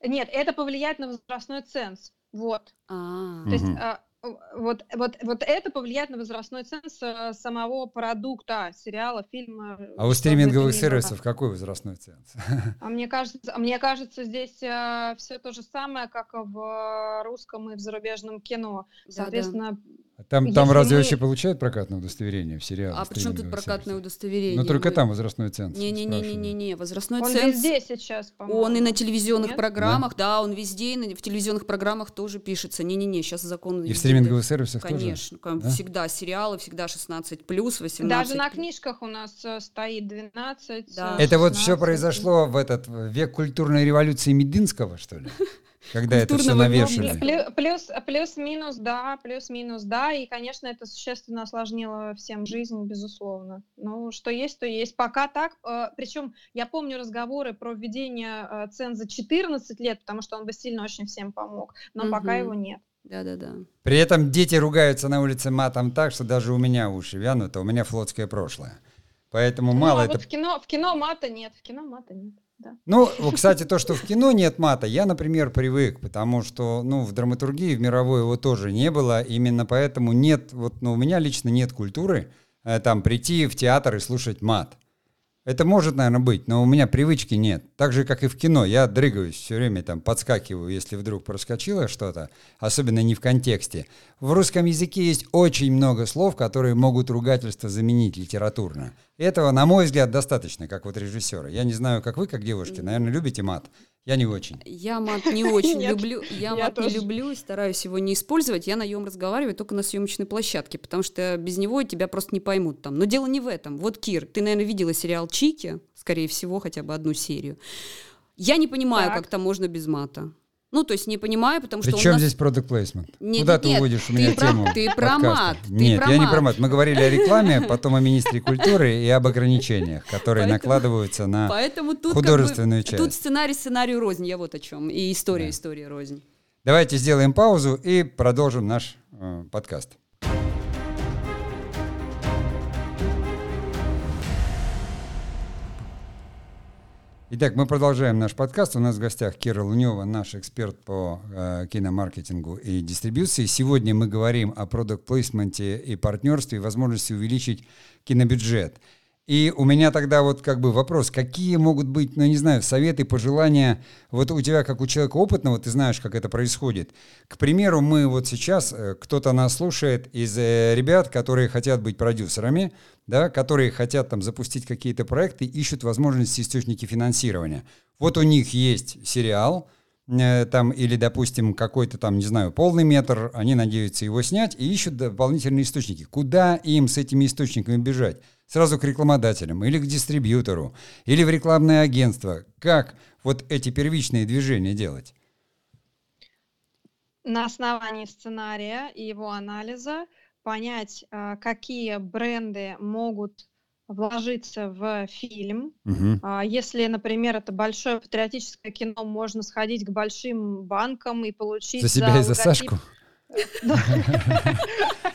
Нет, это повлияет на возрастной ценз. Вот. А-а-а. То есть вот, вот, вот это повлияет на возрастной ценз э, самого продукта, сериала, фильма. А у стриминговых сервисов какой возрастной ценз? А мне кажется, мне кажется, здесь э, все то же самое, как в русском и в зарубежном кино. Соответственно, да, да. Там, там разве мы... вообще получают прокатное удостоверение в сериале? А почему тут прокатное сервисе? удостоверение? Но только там возрастной ценз. Не-не-не-не-не, возрастной он ценз. Он везде сейчас, по-моему. Он и на телевизионных Нет? программах, да? да, он везде, и в телевизионных программах тоже пишется. Не-не-не, сейчас закон... И в стриминговых сервисах Конечно, тоже? Конечно, всегда сериалы, всегда 16 плюс, 18. Даже на книжках у нас э, стоит 12. Да. Это вот все произошло в этот век культурной революции Мединского, что ли? Когда это все навешали. Плюс, плюс-минус, да, плюс-минус, да, и, конечно, это существенно осложнило всем жизнь, безусловно. Ну, что есть, то есть. Пока так, э, причем я помню разговоры про введение э, цен за 14 лет, потому что он бы сильно очень всем помог, но угу. пока его нет. Да-да-да. При этом дети ругаются на улице матом так, что даже у меня уши вянут, а у меня флотское прошлое. Поэтому ну, мало а это... Вот в кино, в кино мата нет, в кино мата нет Ну, кстати, то, что в кино нет мата, я, например, привык, потому что, ну, в драматургии, в мировой его тоже не было, именно поэтому нет, вот, ну, у меня лично нет культуры э, там прийти в театр и слушать мат. Это может, наверное, быть, но у меня привычки нет. Так же, как и в кино. Я дрыгаюсь все время, там, подскакиваю, если вдруг проскочило что-то, особенно не в контексте. В русском языке есть очень много слов, которые могут ругательство заменить литературно. Этого, на мой взгляд, достаточно, как вот режиссера. Я не знаю, как вы, как девушки, наверное, любите мат. Я не очень. Я мат не очень люблю. Я мат не люблю и стараюсь его не использовать. Я на нем разговариваю только на съемочной площадке, потому что без него тебя просто не поймут там. Но дело не в этом. Вот, Кир, ты, наверное, видела сериал «Чики», скорее всего, хотя бы одну серию. Я не понимаю, так. как там можно без мата. Ну, то есть не понимаю, потому что Причем нас... здесь placement? Нет, Куда нет, ты уводишь у меня ты тему Ты про мат. Нет, про я мат. не про мат. Мы говорили о рекламе, потом о министре культуры и об ограничениях, которые Поэтому- накладываются на Поэтому тут художественную как бы, часть. Тут сценарий сценарию рознь, я вот о чем. И история Да. история рознь. Давайте сделаем паузу и продолжим наш э, подкаст. Итак, мы продолжаем наш подкаст. У нас в гостях Кира Лунева, наш эксперт по э, киномаркетингу и дистрибьюции. Сегодня мы говорим о продукт-плейсменте и партнерстве, и возможности увеличить кинобюджет. И у меня тогда вот как бы вопрос, какие могут быть, ну не знаю, советы, пожелания, вот у тебя как у человека опытного, ты знаешь, как это происходит. К примеру, мы вот сейчас, э, кто-то нас слушает из э, ребят, которые хотят быть продюсерами, да, которые хотят там запустить какие-то проекты, ищут возможности, источники финансирования. Вот у них есть сериал, там, или, допустим, какой-то там, не знаю, полный метр, они надеются его снять и ищут дополнительные источники. Куда им с этими источниками бежать? Сразу к рекламодателям или к дистрибьютору, или в рекламное агентство. Как вот эти первичные движения делать? на основании сценария и его анализа понять, а, какие бренды могут вложиться в фильм. А, Если, например, это большое патриотическое кино, можно сходить к большим банкам и получить За себя и за логотип- Сашку?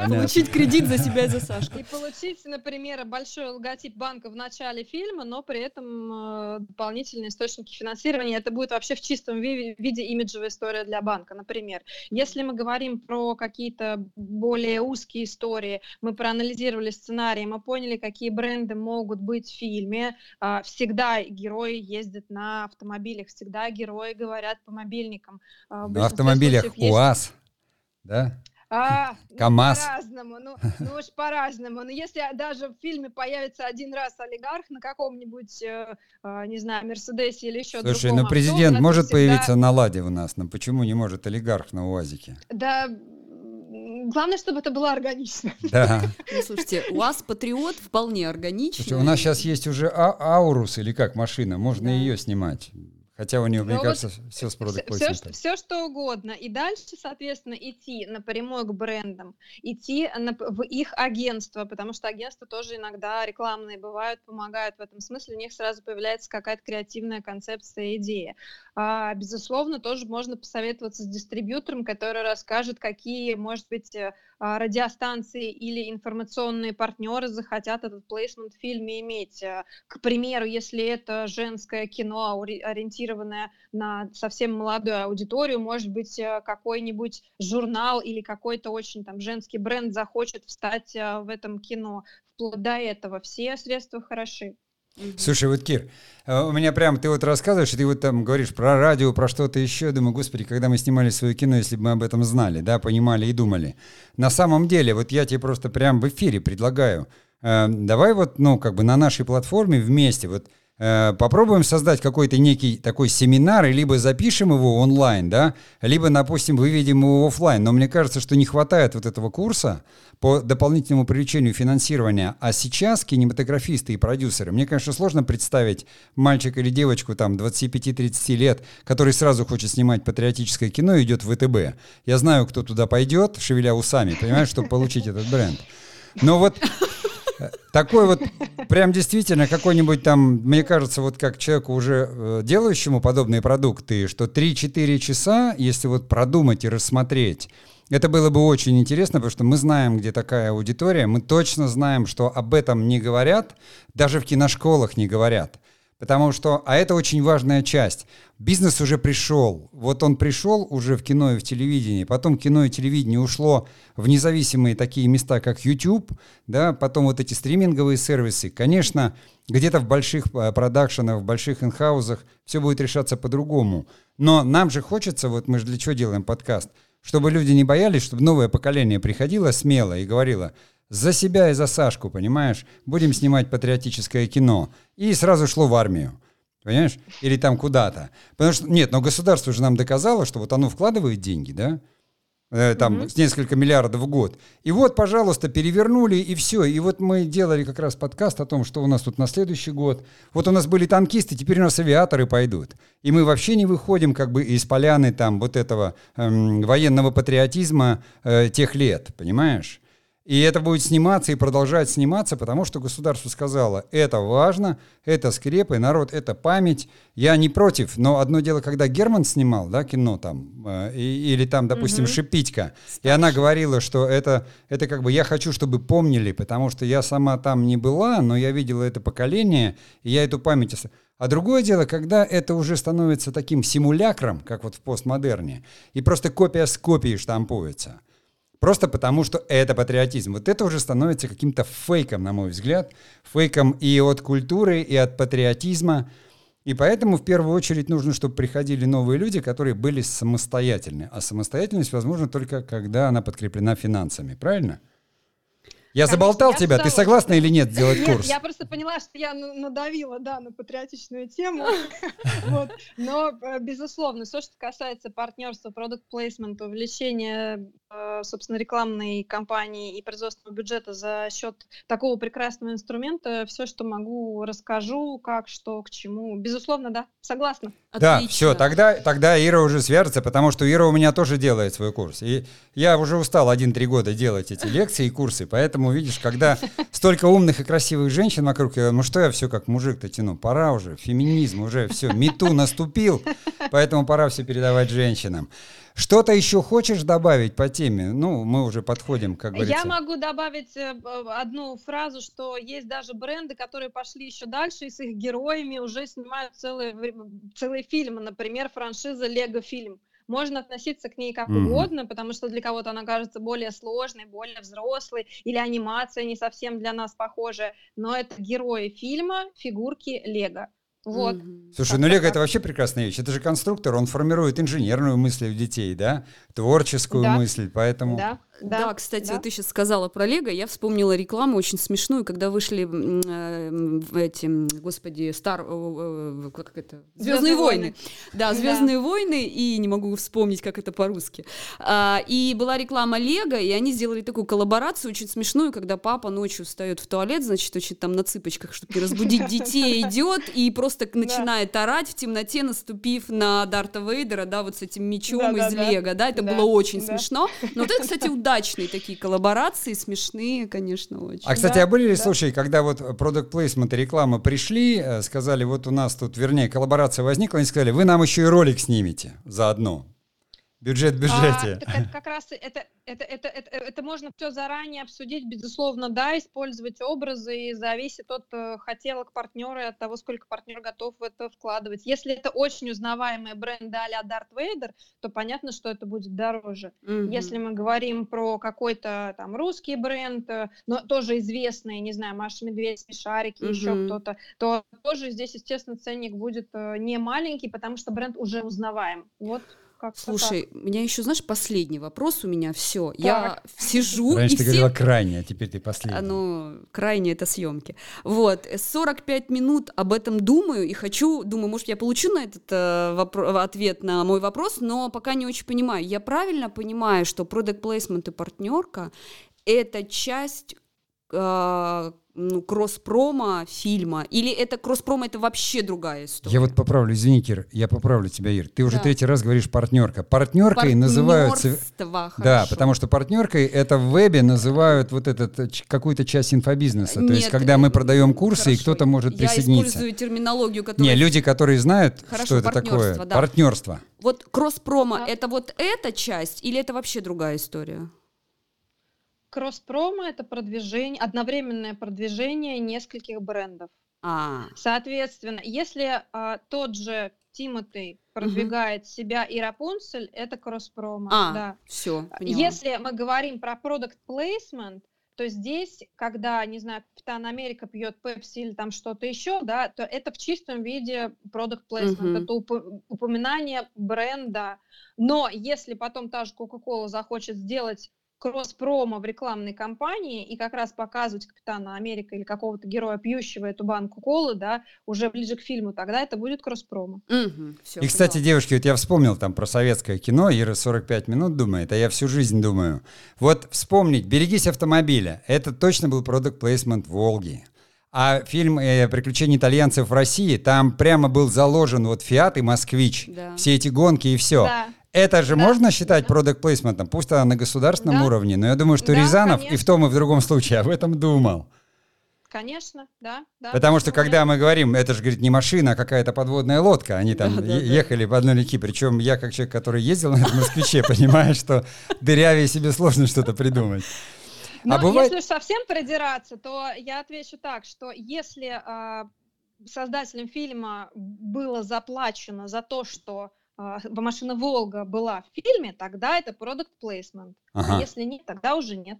Понятно. Получить кредит за себя и за Сашку. И получить, например, большой логотип банка в начале фильма, но при этом э, дополнительные источники финансирования. Это будет вообще в чистом ви- виде имиджевая история для банка, например. Если мы говорим про какие-то более узкие истории, мы проанализировали сценарий, мы поняли, какие бренды могут быть в фильме. А, Всегда герои ездят на автомобилях, всегда герои говорят по мобильникам. В На автомобилях УАЗ, да? А, ну, КамАЗ. по-разному, ну, ну уж по-разному. Но если даже в фильме появится один раз олигарх на каком-нибудь, э, э, не знаю, Мерседесе или еще Слушай, другом ну авто, президент это может всегда- появиться на «Ладе» у нас, но почему не может олигарх на УАЗике? Да, главное, чтобы это было органично. Да. Ну, слушайте, у вас Патриот вполне органично. Слушай, у нас сейчас есть уже а- Аурус или как машина, можно Да. ее снимать. Хотя у нее, мне Ну вот кажется, все с Все, продукт что, все, что угодно. И дальше, соответственно, идти напрямую к брендам, идти на- в их агентство, потому что агентства тоже иногда рекламные бывают, помогают в этом смысле, у них сразу появляется какая-то креативная концепция, идея. А, безусловно, тоже можно посоветоваться с дистрибьютором, который расскажет, какие, может быть, э, радиостанции или информационные партнеры захотят этот плейсмент в фильме иметь. Э, К примеру, если это женское кино, ори- ориентированное на совсем молодую аудиторию, может быть, э, какой-нибудь журнал или какой-то очень там женский бренд захочет встать э, в этом кино. Вплоть до этого все средства хороши. Слушай, вот, Кир, э, у меня прям, ты вот рассказываешь, ты вот там говоришь про радио, про что-то еще. Думаю, господи, когда мы снимали свое кино, если бы мы об этом знали, да, понимали и думали. На самом деле, вот я тебе просто прям в эфире предлагаю, э, давай вот, ну, как бы на нашей платформе вместе вот попробуем создать какой-то некий такой семинар, и либо запишем его онлайн, да, либо, допустим, выведем его офлайн. Но мне кажется, что не хватает вот этого курса по дополнительному привлечению финансирования. А сейчас кинематографисты и продюсеры, мне, конечно, сложно представить мальчика или девочку там 25-30 лет, который сразу хочет снимать патриотическое кино и идет в ВТБ. Я знаю, кто туда пойдет, шевеля усами, понимаешь, чтобы получить этот бренд. Но вот э, такой вот, прям действительно какой-нибудь там, мне кажется, вот как человеку уже э, делающему подобные продукты, что 3-4 часа, если вот продумать и рассмотреть, это было бы очень интересно, потому что мы знаем, где такая аудитория, мы точно знаем, что об этом не говорят, даже в киношколах не говорят. Потому что, а это очень важная часть. Бизнес уже пришел. Вот он пришел уже в кино и в телевидении. Потом кино и телевидение ушло в независимые такие места, как YouTube. Да, потом вот эти стриминговые сервисы. Конечно, где-то в больших э, продакшенах, в больших инхаузах все будет решаться по-другому. Но нам же хочется, вот мы же для чего делаем подкаст, чтобы люди не боялись, чтобы новое поколение приходило смело и говорило – за себя и за Сашку, понимаешь? Будем снимать патриотическое кино. И сразу шло в армию. Понимаешь? Или там куда-то. Потому что, нет, но государство же нам доказало, что вот оно вкладывает деньги, да? Э, там mm-hmm. несколько миллиардов в год. И вот, пожалуйста, перевернули, и все. И вот мы делали как раз подкаст о том, что у нас тут на следующий год. Вот у нас были танкисты, теперь у нас авиаторы пойдут. И мы вообще не выходим как бы из поляны там вот этого эм, военного патриотизма э, тех лет, понимаешь? И это будет сниматься и продолжать сниматься, потому что государство сказало, это важно, это скрепы, народ, это память. Я не против, но одно дело, когда Герман снимал, да, кино там, э, и, или там, допустим, угу. Шипитька, и она говорила, что это, это как бы я хочу, чтобы помнили, потому что я сама там не была, но я видела это поколение, и я эту память... А другое дело, когда это уже становится таким симулякром, как вот в постмодерне, и просто копия с копией штампуется – Просто потому, что это патриотизм. Вот это уже становится каким-то фейком, на мой взгляд. Фейком и от культуры, и от патриотизма. И поэтому в первую очередь нужно, чтобы приходили новые люди, которые были самостоятельны. А самостоятельность возможна только, когда она подкреплена финансами. Правильно? Я Конечно, заболтал я тебя, ты согласна или нет сделать нет, курс? Я просто поняла, что я надавила, да, на патриотичную тему, но, э, безусловно, все, что касается партнерства, продукт плейсмента, увеличения, собственно, рекламной кампании и производственного бюджета за счет такого прекрасного инструмента, все, что могу, расскажу, как, что, к чему. Безусловно, да, согласна. Да, все, тогда, тогда Ира уже свяжется, потому что Ира у меня тоже делает свой курс. И я уже устал один-три года делать эти лекции и курсы, поэтому Поэтому, видишь, когда столько умных и красивых женщин вокруг, я, ну что я все как мужик-то тяну? Пора уже, феминизм уже, все, мету наступил, поэтому пора все передавать женщинам. Что-то еще хочешь добавить по теме? Ну, мы уже подходим, как говорится. Я могу добавить э, одну фразу, что есть даже бренды, которые пошли еще дальше и с их героями уже снимают целые, целые фильмы. Например, франшиза «Лего фильм». Можно относиться к ней как mm-hmm. угодно, потому что для кого-то она кажется более сложной, более взрослой, или анимация не совсем для нас похожая, но это герои фильма, фигурки Лего. Вот. Слушай, ну Лего это вообще прекрасная вещь. Это же конструктор, он формирует инженерную мысль у детей, да, творческую да. мысль, поэтому. Да. Да, да, кстати, да. вот ты сейчас сказала про Лего, я вспомнила рекламу очень смешную, когда вышли э, эти, господи, Стар, э, как это, Звездные войны. войны. Да, Звездные да. войны, и не могу вспомнить, как это по-русски. А, и была реклама Лего, и они сделали такую коллаборацию очень смешную, когда папа ночью встает в туалет, значит, очень там на цыпочках, чтобы не разбудить детей, идет и просто начинает орать в темноте, наступив на Дарта Вейдера, да, вот с этим мечом из Лего, да, это было очень смешно. Но вот это, кстати, удачно удачные такие коллаборации, смешные, конечно, очень. А, кстати, да, а были ли да. случаи, когда вот продукт плейсмент и реклама пришли, э, сказали, вот у нас тут, вернее, коллаборация возникла, они сказали, вы нам еще и ролик снимете заодно. Бюджет в а, бюджете. А, так, как раз это, это, это, это, это можно все заранее обсудить, безусловно, да, использовать образы, и зависит от э, хотелок партнера и от того, сколько партнер готов в это вкладывать. Если это очень узнаваемые бренды а-ля Дарт Вейдер, то понятно, что это будет дороже. Mm-hmm. Если мы говорим про какой-то там русский бренд, э, но тоже известный, не знаю, Маша Медведь, Шарики, mm-hmm. еще кто-то, то тоже здесь, естественно, ценник будет э, не маленький, потому что бренд уже узнаваем. Вот как Слушай, так. у меня еще, знаешь, последний вопрос у меня все. Я сижу Раньше и ты все... говорила крайне, а теперь ты последний. А, ну, крайне это съемки. Вот, 45 минут об этом думаю и хочу, думаю, может, я получу на этот э, вопро- ответ на мой вопрос, но пока не очень понимаю. Я правильно понимаю, что product placement и партнерка это часть э, ну, кросс-промо фильма? Или это кросс-промо это вообще другая история? Я вот поправлю, извините, Ир, я поправлю тебя, Ир. Ты уже да. третий раз говоришь партнерка. Партнеркой называются... Хорошо. Да, потому что партнеркой это в вебе называют вот этот э, какую-то часть инфобизнеса. Нет, То есть, когда мы продаем курсы, хорошо. и кто-то может присоединиться. Я использую терминологию, которая... Не, люди, которые знают, хорошо, что это такое. Да. Партнерство. Вот кросс-промо да. это вот эта часть или это вообще другая история? Кросс-промо это продвижение, одновременное продвижение нескольких брендов. А. Соответственно, если а, тот же Тимотей продвигает угу. себя и Рапунцель, это кросс-промо. А, да. все, Если мы говорим про продукт placement, то здесь, когда, не знаю, Капитан Америка пьет пепси или там что-то еще, да, то это в чистом виде продукт placement, uh-huh. это уп- упоминание бренда. Но если потом та же Coca-Cola захочет сделать кросс-промо в рекламной кампании и как раз показывать Капитана Америка или какого-то героя, пьющего эту банку колы, да, уже ближе к фильму, тогда это будет кросс-промо. Угу, и, кстати, поняла. девушки, вот я вспомнил там про советское кино, Ира 45 минут думает, а я всю жизнь думаю. Вот вспомнить «Берегись автомобиля» — это точно был продукт плейсмент «Волги». А фильм э, «Приключения итальянцев в России», там прямо был заложен вот «Фиат» и «Москвич». Да. Все эти гонки и все. Да. Это же да, можно считать product placement, пусть она на государственном да. уровне, но я думаю, что да, Рязанов конечно. и в том, и в другом случае об этом думал. Конечно, да. да Потому что когда мы говорим, это же, говорит, не машина, а какая-то подводная лодка, они там да, да, ехали да. по одной реке, причем я, как человек, который ездил на этом москвиче, понимаю, что дырявее себе сложно что-то придумать. Но а бывает... если совсем продираться, то я отвечу так, что если э, создателям фильма было заплачено за то, что а, машина Волга была в фильме, тогда это product placement. А ага. А если нет, тогда уже нет.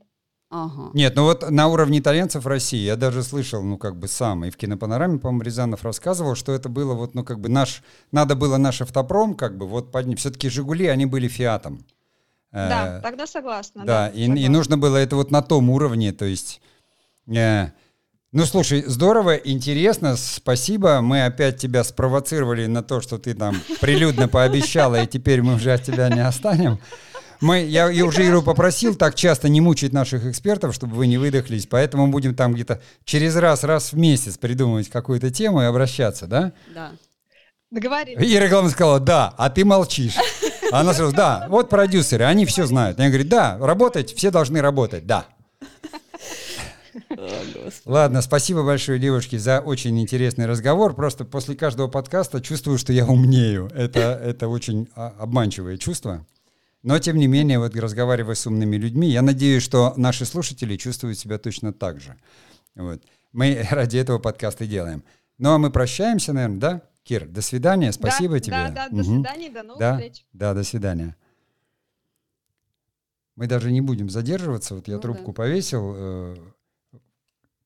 Ага. Нет, ну вот на уровне итальянцев России я даже слышал, ну как бы сам, и в кинопанораме, по-моему, Рязанов рассказывал, что это было вот, ну как бы наш, надо было наш автопром, как бы вот поднять, все-таки «Жигули», они были «Фиатом». Да, э, тогда согласна. Да, да и, согласна. и нужно было это вот на том уровне, то есть... Э, ну, слушай, здорово, интересно, спасибо. Мы опять тебя спровоцировали на то, что ты там прилюдно пообещала, и теперь мы уже от тебя не останем. Мы, я, я уже Иру попросил так часто не мучить наших экспертов, чтобы вы не выдохлись, поэтому будем там где-то через раз, раз в месяц придумывать какую-то тему и обращаться, да? Да. Договорились. Ира главное сказала, да, а ты молчишь. Она сказала, да, вот продюсеры, они все знают. Я говорю, да, работать, все должны работать, да. Ладно, спасибо большое, девушки, за очень интересный разговор. Просто после каждого подкаста чувствую, что я умнею. Это, это очень обманчивое чувство. Но, тем не менее, вот разговаривая с умными людьми, я надеюсь, что наши слушатели чувствуют себя точно так же. Вот. Мы ради этого подкаста делаем. Ну, а мы прощаемся, наверное, да? Кир, до свидания, спасибо да, тебе. Да, да, угу. до свидания, до новых да, встреч. Да, до свидания. Мы даже не будем задерживаться. Вот я ну, трубку да. повесил.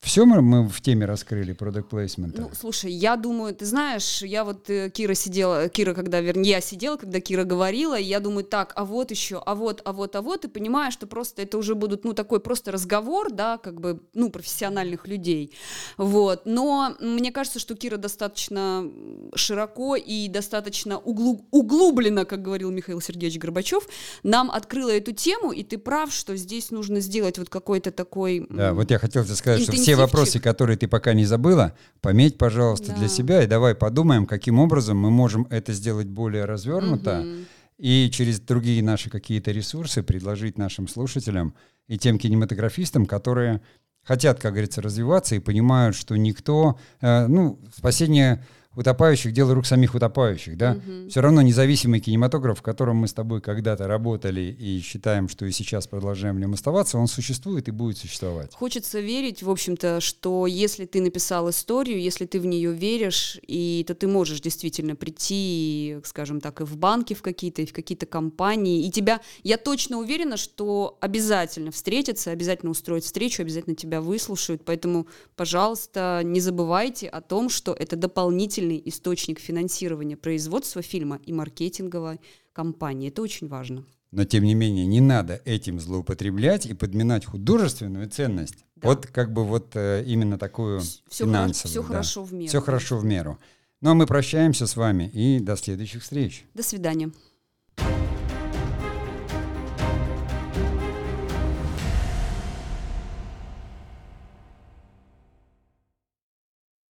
Все мы, мы в теме раскрыли, product placement. Ну, слушай, я думаю, ты знаешь, я вот э, Кира сидела, Кира, когда, вернее, я сидела, когда Кира говорила, и я думаю, так, а вот еще, а вот, а вот, а вот, и понимаю, что просто это уже будут, ну, такой просто разговор, да, как бы, ну, профессиональных людей, вот, но мне кажется, что Кира достаточно широко и достаточно углу, углубленно, как говорил Михаил Сергеевич Горбачев, нам открыла эту тему, и ты прав, что здесь нужно сделать вот какой-то такой... Да, вот я хотел сказать, что все вопросы, которые ты пока не забыла, пометь, пожалуйста, да. для себя, и давай подумаем, каким образом мы можем это сделать более развернуто угу. и через другие наши какие-то ресурсы предложить нашим слушателям и тем кинематографистам, которые хотят, как говорится, развиваться и понимают, что никто, э, ну, спасение утопающих, дело рук самих утопающих, да. Угу. Все равно независимый кинематограф, в котором мы с тобой когда-то работали и считаем, что и сейчас продолжаем в нем оставаться, он существует и будет существовать. Хочется верить, в общем-то, что если ты написал историю, если ты в нее веришь, и то ты можешь действительно прийти, скажем так, и в банки в какие-то, и в какие-то компании, и тебя, я точно уверена, что обязательно встретятся, обязательно устроят встречу, обязательно тебя выслушают, поэтому, пожалуйста, не забывайте о том, что это дополнительно дополнительный источник финансирования производства фильма и маркетинговой кампании. Это очень важно. Но, тем не менее, не надо этим злоупотреблять и подминать художественную ценность. Да. Вот как бы вот э, именно такую все финансовую. Все да. хорошо в меру. Все хорошо в меру. Ну а мы прощаемся с вами и до следующих встреч. До свидания.